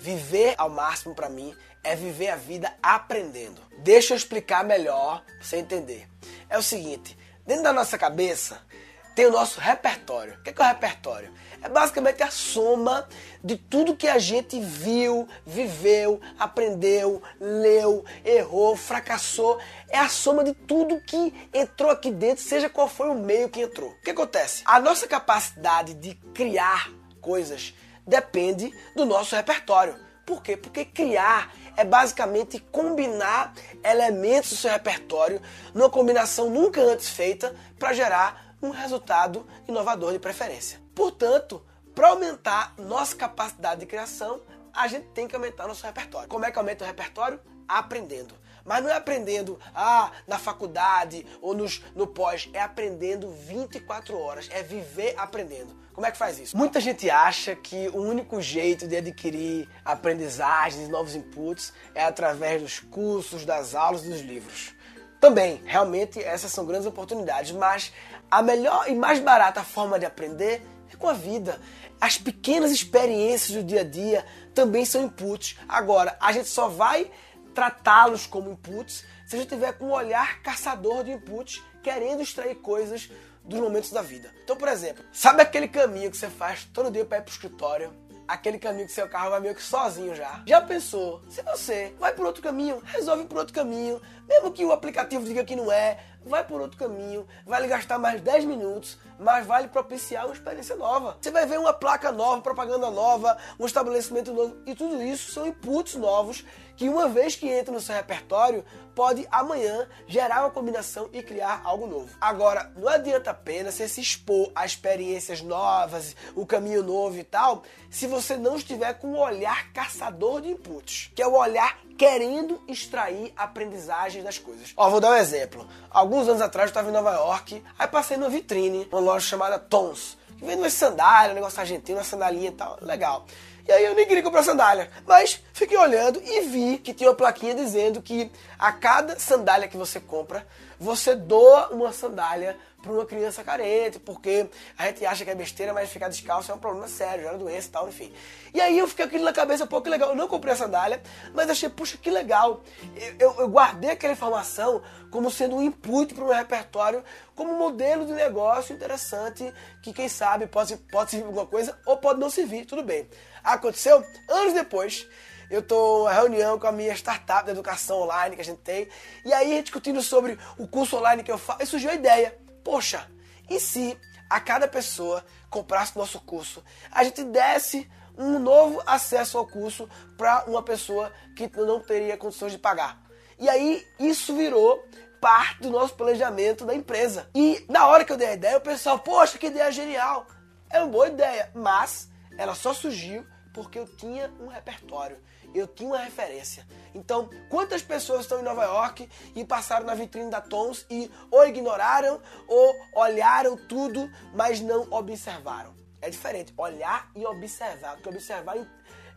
Viver ao máximo para mim é viver a vida aprendendo. Deixa eu explicar melhor pra você entender. É o seguinte, dentro da nossa cabeça tem o nosso repertório. O que é, o repertório? É basicamente a soma de tudo que a gente viu, viveu, aprendeu, leu, errou, fracassou. É a soma de tudo que entrou aqui dentro, seja qual foi o meio que entrou. O que acontece? A nossa capacidade de criar coisas depende do nosso repertório. Por quê? Porque criar é basicamente combinar elementos do seu repertório numa combinação nunca antes feita para gerar um resultado inovador de preferência. Portanto, para aumentar nossa capacidade de criação, a gente tem que aumentar nosso repertório. Como é que aumenta o repertório? Aprendendo. Mas não é aprendendo ah, na faculdade ou nos, no pós, é aprendendo 24 horas, é viver aprendendo. Como é que faz isso? Muita gente acha que o único jeito de adquirir aprendizagens e novos inputs é através dos cursos, das aulas, dos livros. Também, realmente, essas são grandes oportunidades, mas a melhor e mais barata forma de aprender é com a vida. As pequenas experiências do dia a dia também são inputs. Agora, a gente só vai tratá-los como inputs se a gente tiver com um olhar caçador de inputs, querendo extrair coisas dos momentos da vida. Então, por exemplo, sabe aquele caminho que você faz todo dia para ir pro escritório? Aquele caminho que seu carro vai meio que sozinho já. Já pensou? Se você vai por outro caminho, resolve por outro caminho, mesmo que o aplicativo diga que não é, vai por outro caminho, vai lhe gastar mais 10 minutos, mas vai lhe propiciar uma experiência nova. Você vai ver uma placa nova, propaganda nova, um estabelecimento novo, e tudo isso são inputs novos que uma vez que entra no seu repertório, pode amanhã gerar uma combinação e criar algo novo. Agora, não adianta apenas você se expor a experiências novas, o caminho novo e tal, se você não estiver com o olhar caçador de inputs, que é o olhar querendo extrair aprendizagens das coisas. Ó, vou dar um exemplo. Alguns anos atrás eu estava em Nova York, aí passei numa vitrine, uma loja chamada Tons, que vende umas sandálias, um negócio argentino, uma sandalinha e tal, legal. E aí eu nem queria comprar sandália. Mas fiquei olhando e vi que tinha uma plaquinha dizendo que a cada sandália que você compra, você doa uma sandália para uma criança carente, porque a gente acha que é besteira, mas ficar descalço é um problema sério, gera doença e tal, enfim. E aí eu fiquei aquilo na cabeça, pô, que legal. Eu não comprei a sandália, mas achei, puxa, que legal. Eu, eu, guardei aquela informação como sendo um input para o meu repertório, como modelo de negócio interessante, que quem sabe pode, pode servir alguma coisa ou pode não servir, tudo bem. Aconteceu anos depois. Eu tô em reunião com a minha startup de educação online que a gente tem. E aí, discutindo sobre o curso online que eu faço, e surgiu a ideia. Poxa, e se a cada pessoa comprasse nosso curso, a gente desse um novo acesso ao curso para uma pessoa que não teria condições de pagar? E aí, isso virou parte do nosso planejamento da empresa. E na hora que eu dei a ideia, o pessoal, poxa, que ideia genial! É uma boa ideia, mas ela só surgiu porque eu tinha um repertório, eu tinha uma referência. Então, quantas pessoas estão em Nova York e passaram na vitrine da Tons e ou ignoraram ou olharam tudo, mas não observaram? É diferente, olhar e observar. Porque observar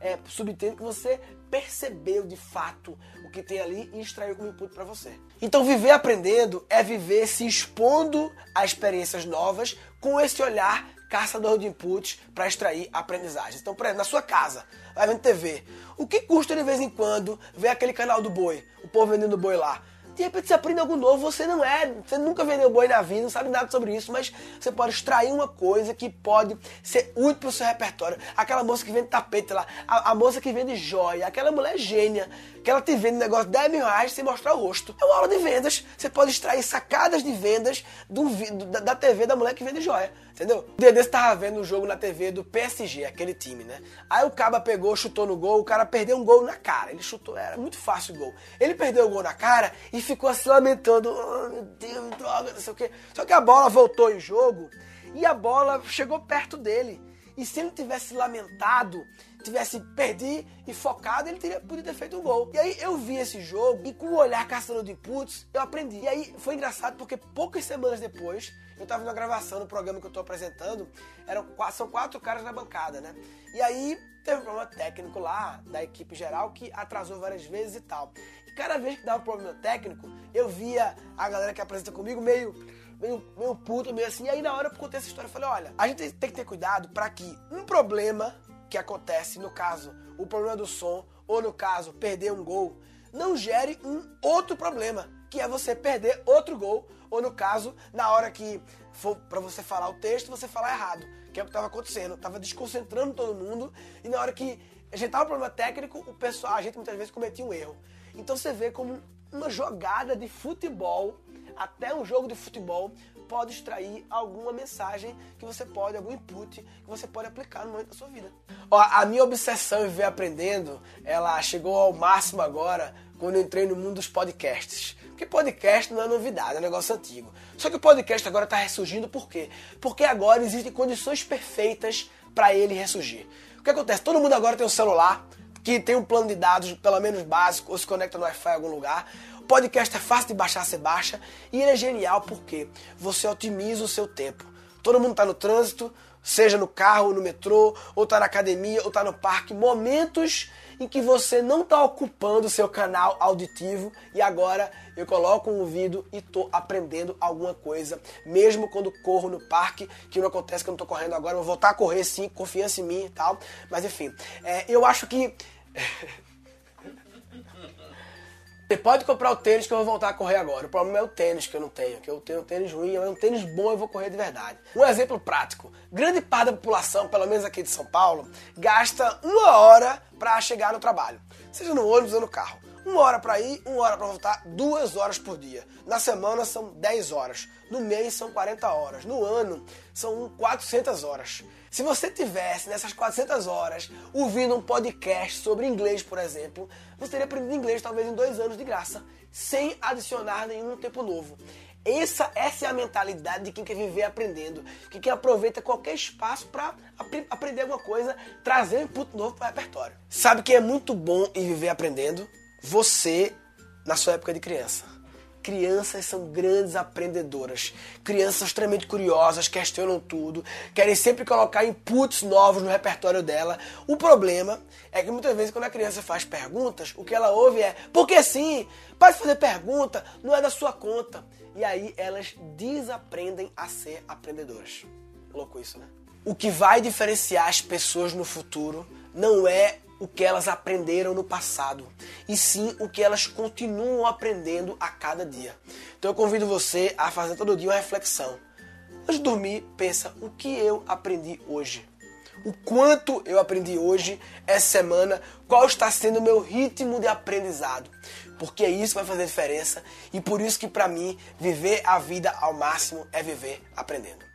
é, subtendo que você percebeu de fato o que tem ali e extraiu como input para você. Então, viver aprendendo é viver se expondo a experiências novas com esse olhar caçador de inputs para extrair aprendizagens. Então, por exemplo, na sua casa, vai vendo TV. O que custa de vez em quando ver aquele canal do boi, o povo vendendo boi lá? De repente você aprende algo novo, você não é, você nunca vendeu boi na vida, não sabe nada sobre isso, mas você pode extrair uma coisa que pode ser útil para o seu repertório. Aquela moça que vende tapete lá, a, a, moça que vende joia, aquela mulher gênia, que ela te vende um negócio de 10 mil reais sem mostrar o rosto. É uma aula de vendas, você pode extrair sacadas de vendas do, da, da TV da mulher que vende joia. Entendeu? Um dia desse tava vendo um jogo na TV do PSG, aquele time, né? Aí o Caba pegou, chutou no gol, o cara perdeu um gol na cara. Ele chutou, era muito fácil o gol. Ele perdeu o gol na cara e ficou assim lamentando. Oh, meu Deus, droga, não sei o quê. Só que a bola voltou em jogo e a bola chegou perto dele. E se ele tivesse lamentado, tivesse perdido e focado, ele teria podido ter feito um gol. E aí eu vi esse jogo e com o olhar caçando de inputs, eu aprendi. E aí foi engraçado porque poucas semanas depois eu estava na gravação no programa que eu estou apresentando, eram são quatro caras na bancada, né? E aí teve um problema técnico lá da equipe geral que atrasou várias vezes e tal. E cada vez que dava um problema técnico, eu via a galera que apresenta comigo meio meio, meio puto, meio assim. E aí na hora eu contei essa história, eu falei, olha, a gente tem que ter cuidado para que um problema que acontece, no caso, o problema do som, ou no caso, perder um gol, não gere um outro problema, que é você perder outro gol, ou no caso, na hora que for para você falar o texto, você falar errado, que é o que estava acontecendo. Tava desconcentrando todo mundo e na hora que ajeitava o problema técnico, o pessoal, a gente muitas vezes cometia um erro. Então você vê como uma jogada de futebol, até um jogo de futebol, pode extrair alguma mensagem que você pode, algum input que você pode aplicar no momento da sua vida. Ó, a minha obsessão em viver aprendendo, ela chegou ao máximo agora quando entrei no mundo dos podcasts. Porque podcast não é novidade, é um negócio antigo. Só que o podcast agora está ressurgindo por quê? Porque agora existem condições perfeitas para ele ressurgir. O que acontece? Todo mundo agora tem um celular que tem um plano de dados, pelo menos básico, ou se conecta no Wi-Fi em algum lugar. O podcast é fácil de baixar, você baixa. E ele é genial porque você otimiza o seu tempo. Todo mundo está no trânsito, seja no carro, no metrô, ou está na academia, ou está no parque. Momentos em que você não está ocupando o seu canal auditivo. E agora eu coloco um ouvido e estou aprendendo alguma coisa, mesmo quando corro no parque, que não acontece que eu não estou correndo agora, vou voltar a correr sim, confiança em mim e tal, mas enfim, é, eu acho que Você pode comprar o tênis que eu vou voltar a correr agora. O problema é o tênis que eu não tenho, que eu tenho um tênis ruim, mas um tênis bom eu vou correr de verdade. Um exemplo prático: grande parte da população, pelo menos aqui de São Paulo, gasta uma hora para chegar no trabalho, seja no ônibus ou no carro. Uma hora para ir, uma hora para voltar, duas horas por dia. Na semana são 10 horas. No mês são 40 horas. No ano são 400 horas. Se você tivesse nessas 400 horas ouvindo um podcast sobre inglês, por exemplo, você teria aprendido inglês talvez em dois anos de graça, sem adicionar nenhum tempo novo. Essa, essa é a mentalidade de quem quer viver aprendendo, que quem aproveita qualquer espaço para ap aprender alguma coisa, trazer um input novo para o repertório. Sabe que é muito bom em viver aprendendo? Você na sua época de criança. Crianças são grandes aprendedoras. Crianças extremamente curiosas, questionam tudo, querem sempre colocar inputs novos no repertório dela. O problema é que muitas vezes quando a criança faz perguntas, o que ela ouve é: porque sim, pode fazer pergunta, não é da sua conta. E aí elas desaprendem a ser aprendedoras. Louco isso, né? O que vai diferenciar as pessoas no futuro não é o que elas aprenderam no passado, e sim o que elas continuam aprendendo a cada dia. Então eu convido você a fazer todo dia uma reflexão. Antes de dormir, pensa o que eu aprendi hoje. O quanto eu aprendi hoje, essa semana, qual está sendo o meu ritmo de aprendizado. Porque é isso que vai fazer diferença e por isso que para mim viver a vida ao máximo é viver aprendendo.